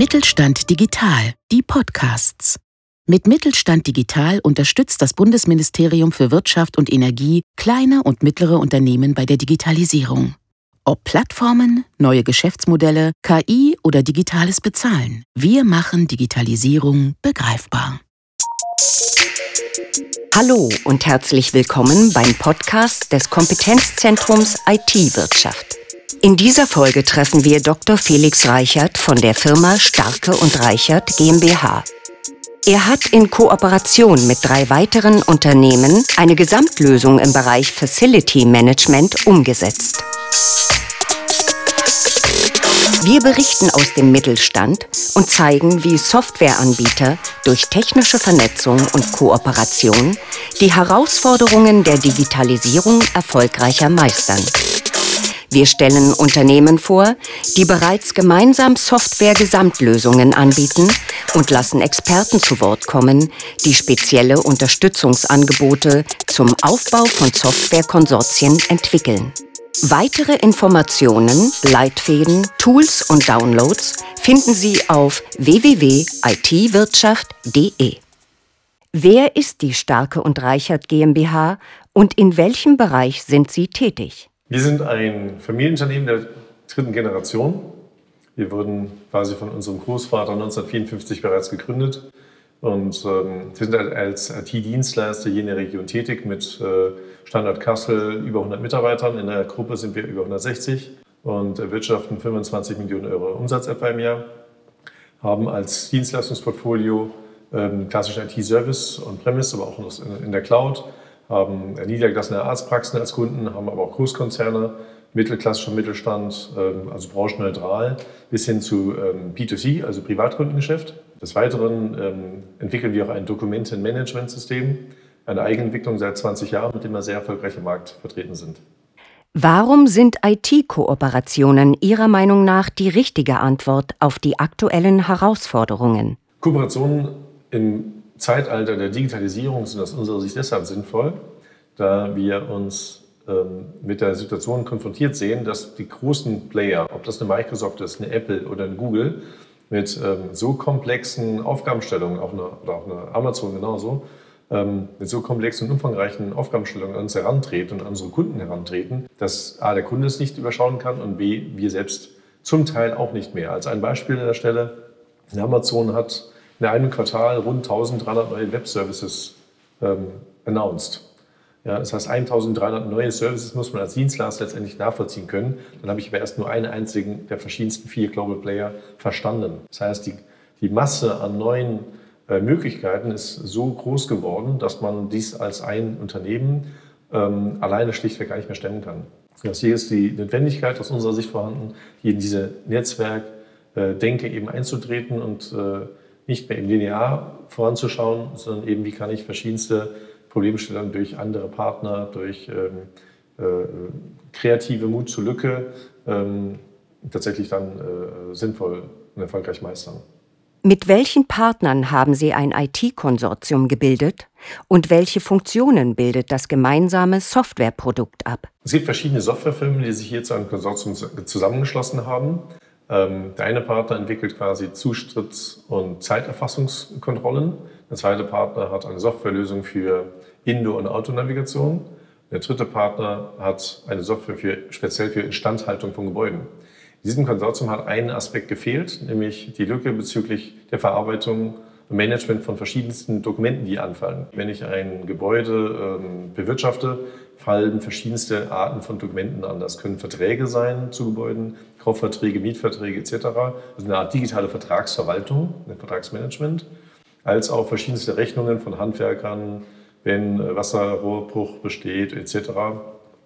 Mittelstand Digital, die Podcasts. Mit Mittelstand Digital unterstützt das Bundesministerium für Wirtschaft und Energie kleine und mittlere Unternehmen bei der Digitalisierung. Ob Plattformen, neue Geschäftsmodelle, KI oder digitales Bezahlen, wir machen Digitalisierung begreifbar. Hallo und herzlich willkommen beim Podcast des Kompetenzzentrums IT-Wirtschaft. In dieser Folge treffen wir Dr. Felix Reichert von der Firma Starke und Reichert GmbH. Er hat in Kooperation mit drei weiteren Unternehmen eine Gesamtlösung im Bereich Facility Management umgesetzt. Wir berichten aus dem Mittelstand und zeigen, wie Softwareanbieter durch technische Vernetzung und Kooperation die Herausforderungen der Digitalisierung erfolgreicher meistern. Wir stellen Unternehmen vor, die bereits gemeinsam Software-Gesamtlösungen anbieten und lassen Experten zu Wort kommen, die spezielle Unterstützungsangebote zum Aufbau von Softwarekonsortien entwickeln. Weitere Informationen, Leitfäden, Tools und Downloads finden Sie auf www.itwirtschaft.de. Wer ist die Starke und Reichert GmbH und in welchem Bereich sind Sie tätig? Wir sind ein Familienunternehmen der dritten Generation. Wir wurden quasi von unserem Großvater 1954 bereits gegründet und ähm, sind als IT-Dienstleister hier in der Region tätig mit äh, Standort Kassel über 100 Mitarbeitern. In der Gruppe sind wir über 160 und erwirtschaften 25 Millionen Euro Umsatz etwa im Jahr. Haben als Dienstleistungsportfolio ähm, klassischen IT-Service on-premise, aber auch in der Cloud haben niedergelassene Arztpraxen als Kunden, haben aber auch Großkonzerne, mittelklassischer Mittelstand, ähm, also branchenneutral, bis hin zu ähm, B2C, also Privatkundengeschäft. Des Weiteren ähm, entwickeln wir auch ein Dokumentenmanagementsystem, eine Eigenentwicklung seit 20 Jahren, mit dem wir sehr erfolgreich im Markt vertreten sind. Warum sind IT-Kooperationen Ihrer Meinung nach die richtige Antwort auf die aktuellen Herausforderungen? Kooperationen im Zeitalter der Digitalisierung sind aus unserer Sicht deshalb sinnvoll, da wir uns ähm, mit der Situation konfrontiert sehen, dass die großen Player, ob das eine Microsoft ist, eine Apple oder ein Google, mit ähm, so komplexen Aufgabenstellungen, auch eine, oder auch eine Amazon genauso, ähm, mit so komplexen und umfangreichen Aufgabenstellungen an uns herantreten und an unsere Kunden herantreten, dass A, der Kunde es nicht überschauen kann und B, wir selbst zum Teil auch nicht mehr. Als ein Beispiel an der Stelle, Amazon hat in einem Quartal rund 1300 neue Web-Services ähm, announced. Ja, das heißt, 1300 neue Services muss man als Dienstleister letztendlich nachvollziehen können. Dann habe ich aber erst nur einen einzigen der verschiedensten vier Global Player verstanden. Das heißt, die, die Masse an neuen äh, Möglichkeiten ist so groß geworden, dass man dies als ein Unternehmen ähm, alleine schlichtweg gar nicht mehr stemmen kann. Das hier ist die Notwendigkeit aus unserer Sicht vorhanden, hier in diese Netzwerkdenke äh, eben einzutreten und äh, nicht mehr im Linear voranzuschauen, sondern eben, wie kann ich verschiedenste Problemstellungen durch andere Partner, durch ähm, äh, kreative Mut zur Lücke ähm, tatsächlich dann äh, sinnvoll und erfolgreich meistern. Mit welchen Partnern haben Sie ein IT-Konsortium gebildet und welche Funktionen bildet das gemeinsame Softwareprodukt ab? Es gibt verschiedene Softwarefirmen, die sich hier zu einem Konsortium zusammengeschlossen haben. Ähm, der eine Partner entwickelt quasi Zustritts- und Zeiterfassungskontrollen. Der zweite Partner hat eine Softwarelösung für Indoor- und Autonavigation. Der dritte Partner hat eine Software für, speziell für Instandhaltung von Gebäuden. In diesem Konsortium hat ein Aspekt gefehlt, nämlich die Lücke bezüglich der Verarbeitung und Management von verschiedensten Dokumenten, die anfallen. Wenn ich ein Gebäude ähm, bewirtschafte, fallen verschiedenste Arten von Dokumenten an. Das können Verträge sein zu Gebäuden, Kaufverträge, Mietverträge etc. Also eine Art digitale Vertragsverwaltung, ein Vertragsmanagement, als auch verschiedenste Rechnungen von Handwerkern, wenn äh, Wasserrohrbruch besteht etc.,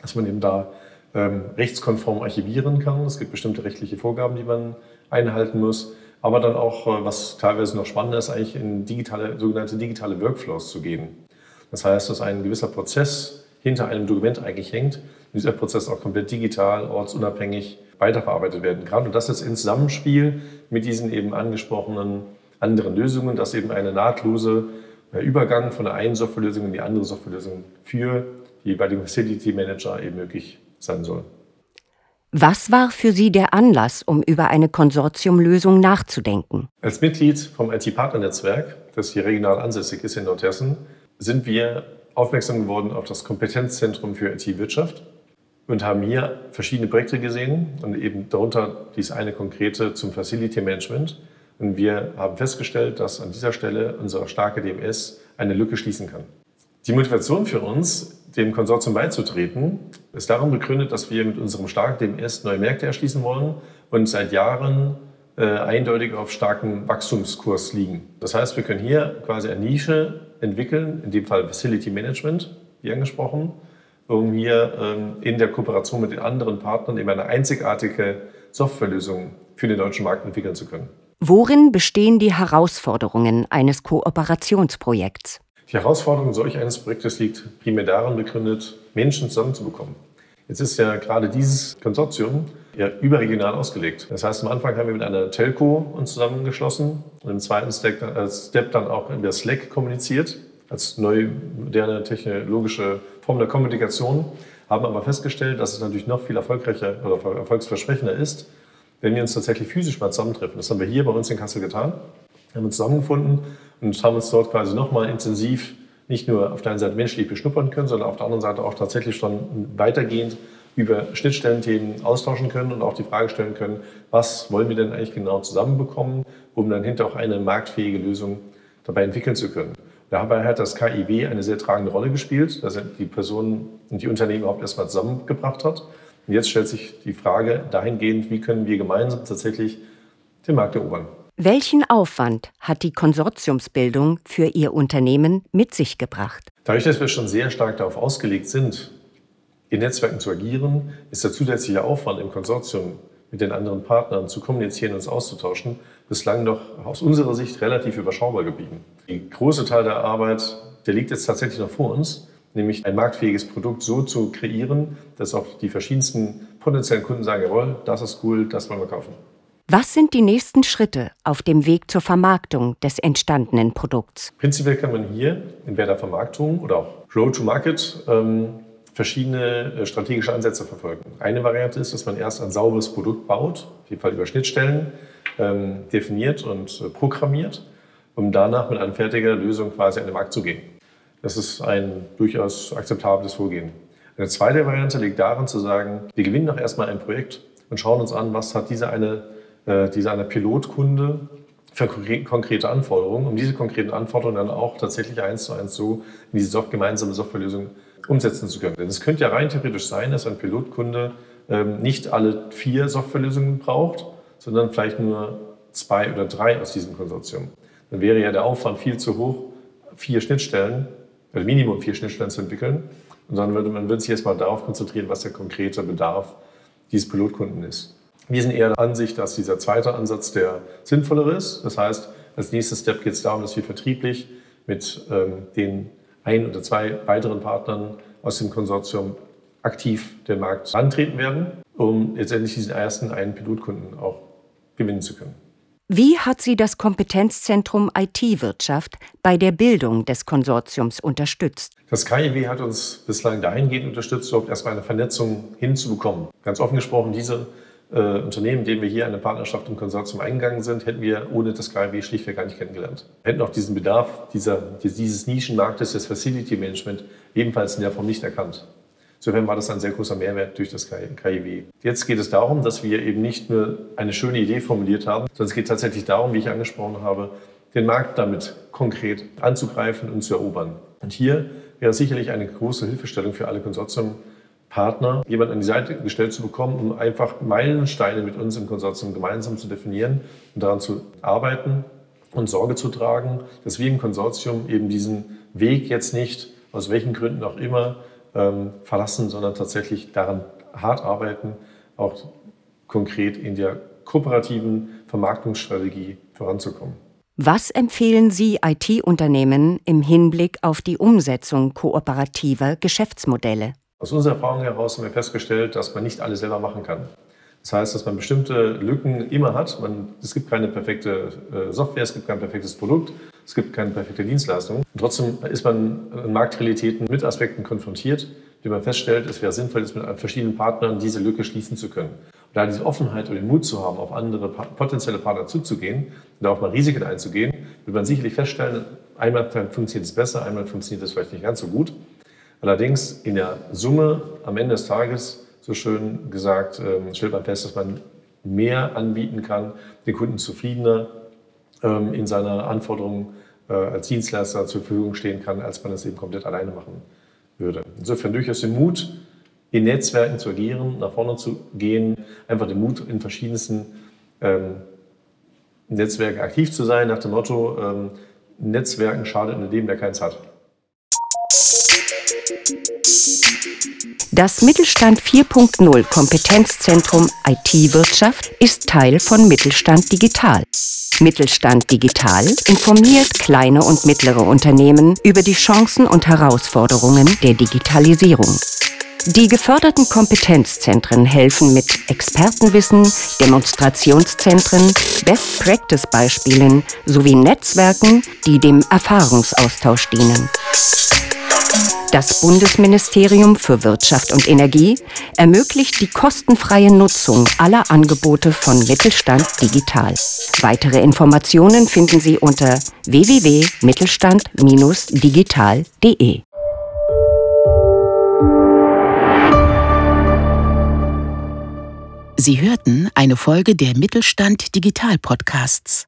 dass man eben da ähm, rechtskonform archivieren kann. Es gibt bestimmte rechtliche Vorgaben, die man einhalten muss. Aber dann auch, äh, was teilweise noch spannender ist, eigentlich in digitale, sogenannte digitale Workflows zu gehen. Das heißt, dass ein gewisser Prozess hinter einem Dokument eigentlich hängt und dieser Prozess auch komplett digital, ortsunabhängig weiterverarbeitet werden kann. Und das jetzt in Zusammenspiel mit diesen eben angesprochenen anderen Lösungen, dass eben eine nahtlose äh, Übergang von der einen Softwarelösung in die andere Softwarelösung für die jeweiligen Facility Manager eben möglich sein soll. Was war für Sie der Anlass, um über eine Konsortiumlösung nachzudenken? Als Mitglied vom IT-Partner-Netzwerk, das hier regional ansässig ist in Nordhessen, sind wir aufmerksam geworden auf das Kompetenzzentrum für IT-Wirtschaft und haben hier verschiedene Projekte gesehen und eben darunter dies eine konkrete zum Facility Management. Und wir haben festgestellt, dass an dieser Stelle unsere starke DMS eine Lücke schließen kann. Die Motivation für uns, dem Konsortium beizutreten, ist darum begründet, dass wir mit unserem starken DMS neue Märkte erschließen wollen und seit Jahren äh, eindeutig auf starkem Wachstumskurs liegen. Das heißt, wir können hier quasi eine Nische entwickeln, in dem Fall Facility Management, wie angesprochen, um hier ähm, in der Kooperation mit den anderen Partnern eben eine einzigartige Softwarelösung für den deutschen Markt entwickeln zu können. Worin bestehen die Herausforderungen eines Kooperationsprojekts? Die Herausforderung solch eines Projektes liegt primär darin begründet, Menschen zusammenzubekommen. Jetzt ist ja gerade dieses Konsortium ja überregional ausgelegt. Das heißt, am Anfang haben wir mit einer Telco uns zusammengeschlossen und im zweiten Step, äh, dann auch über Slack kommuniziert als neue, moderne technologische Form der Kommunikation, haben aber festgestellt, dass es natürlich noch viel erfolgreicher oder erfolgsversprechender ist, wenn wir uns tatsächlich physisch mal zusammentreffen. Das haben wir hier bei uns in Kassel getan. Haben uns zusammengefunden und haben uns dort quasi nochmal intensiv nicht nur auf der einen Seite menschlich beschnuppern können, sondern auf der anderen Seite auch tatsächlich schon weitergehend über Schnittstellenthemen austauschen können und auch die Frage stellen können, was wollen wir denn eigentlich genau zusammenbekommen, um dann hinter auch eine marktfähige Lösung dabei entwickeln zu können. Dabei hat das KIW eine sehr tragende Rolle gespielt, dass er die Personen und die Unternehmen überhaupt erstmal zusammengebracht hat. Und jetzt stellt sich die Frage dahingehend, wie können wir gemeinsam tatsächlich den Markt erobern. Welchen Aufwand hat die Konsortiumsbildung für Ihr Unternehmen mit sich gebracht? Dadurch, dass wir schon sehr stark darauf ausgelegt sind, in Netzwerken zu agieren, ist der zusätzliche Aufwand im Konsortium mit den anderen Partnern zu kommunizieren und uns auszutauschen, bislang noch aus unserer Sicht relativ überschaubar geblieben. Der große Teil der Arbeit, der liegt jetzt tatsächlich noch vor uns, nämlich ein marktfähiges Produkt so zu kreieren, dass auch die verschiedensten potenziellen Kunden sagen, jawohl, das ist cool, das wollen wir kaufen. Was sind die nächsten Schritte auf dem Weg zur Vermarktung des entstandenen Produkts? Prinzipiell kann man hier in der Vermarktung oder auch Road to Market ähm, verschiedene äh, strategische Ansätze verfolgen. Eine Variante ist, dass man erst ein sauberes Produkt baut, auf jeden Fall über Schnittstellen ähm, definiert und äh, programmiert, um danach mit einer fertigen Lösung quasi an den Markt zu gehen. Das ist ein durchaus akzeptables Vorgehen. Eine zweite Variante liegt darin zu sagen, wir gewinnen doch erstmal ein Projekt und schauen uns an, was hat diese eine äh, dieser eine Pilotkunde für konkrete Anforderungen, um diese konkreten Anforderungen dann auch tatsächlich eins zu eins so in diese gemeinsame Softwarelösung umsetzen zu können. Denn es könnte ja rein theoretisch sein, dass ein Pilotkunde ähm, nicht alle vier Softwarelösungen braucht, sondern vielleicht nur zwei oder drei aus diesem Konsortium. Dann wäre ja der Aufwand viel zu hoch, vier Schnittstellen, also Minimum vier Schnittstellen zu entwickeln. Und dann würde man würde sich erstmal darauf konzentrieren, was der konkrete Bedarf dieses Pilotkunden ist. Wir sind eher der Ansicht, dass dieser zweite Ansatz der sinnvollere ist. Das heißt, als nächstes Step geht es darum, dass wir vertrieblich mit ähm, den ein oder zwei weiteren Partnern aus dem Konsortium aktiv den Markt antreten werden, um letztendlich diesen ersten einen Pilotkunden auch gewinnen zu können. Wie hat sie das Kompetenzzentrum IT-Wirtschaft bei der Bildung des Konsortiums unterstützt? Das KIW hat uns bislang dahingehend unterstützt, überhaupt erstmal eine Vernetzung hinzubekommen. Ganz offen gesprochen, diese äh, Unternehmen, denen wir hier eine Partnerschaft im Konsortium eingegangen sind, hätten wir ohne das KIW schlichtweg gar nicht kennengelernt. Wir hätten auch diesen Bedarf dieser, dieses Nischenmarktes des Facility Management ebenfalls in der Form nicht erkannt. Insofern war das ein sehr großer Mehrwert durch das KIW. Jetzt geht es darum, dass wir eben nicht nur eine schöne Idee formuliert haben, sondern es geht tatsächlich darum, wie ich angesprochen habe, den Markt damit konkret anzugreifen und zu erobern. Und hier wäre sicherlich eine große Hilfestellung für alle Konsortium, Partner jemand an die Seite gestellt zu bekommen, um einfach Meilensteine mit uns im Konsortium gemeinsam zu definieren und daran zu arbeiten und Sorge zu tragen, dass wir im Konsortium eben diesen Weg jetzt nicht, aus welchen Gründen auch immer, ähm, verlassen, sondern tatsächlich daran hart arbeiten, auch konkret in der kooperativen Vermarktungsstrategie voranzukommen. Was empfehlen Sie IT-Unternehmen im Hinblick auf die Umsetzung kooperativer Geschäftsmodelle? Aus unserer Erfahrung heraus haben wir festgestellt, dass man nicht alles selber machen kann. Das heißt, dass man bestimmte Lücken immer hat. Man, es gibt keine perfekte äh, Software, es gibt kein perfektes Produkt, es gibt keine perfekte Dienstleistung. Und trotzdem ist man in Marktrealitäten mit Aspekten konfrontiert, indem man feststellt, es wäre sinnvoll, jetzt mit verschiedenen Partnern diese Lücke schließen zu können. Und da diese Offenheit und den Mut zu haben, auf andere potenzielle Partner zuzugehen und auch mal Risiken einzugehen, wird man sicherlich feststellen, einmal funktioniert es besser, einmal funktioniert es vielleicht nicht ganz so gut. Allerdings in der Summe am Ende des Tages, so schön gesagt, ähm, stellt man fest, dass man mehr anbieten kann, den Kunden zufriedener ähm, in seiner Anforderungen äh, als Dienstleister zur Verfügung stehen kann, als man es eben komplett alleine machen würde. Insofern durchaus den Mut, in Netzwerken zu agieren, nach vorne zu gehen, einfach den Mut, in verschiedensten ähm, Netzwerken aktiv zu sein, nach dem Motto, Netzwerken schadet nur dem, der keins hat. Das Mittelstand 4.0 Kompetenzzentrum IT-Wirtschaft ist Teil von Mittelstand Digital. Mittelstand Digital informiert kleine und mittlere Unternehmen über die Chancen und Herausforderungen der Digitalisierung. Die geförderten Kompetenzzentren helfen mit Expertenwissen, Demonstrationszentren, Best-Practice-Beispielen sowie Netzwerken, die dem Erfahrungsaustausch dienen. Das Bundesministerium für Wirtschaft und Energie ermöglicht die kostenfreie Nutzung aller Angebote von Mittelstand Digital. Weitere Informationen finden Sie unter www.mittelstand-digital.de. Sie hörten eine Folge der Mittelstand Digital Podcasts.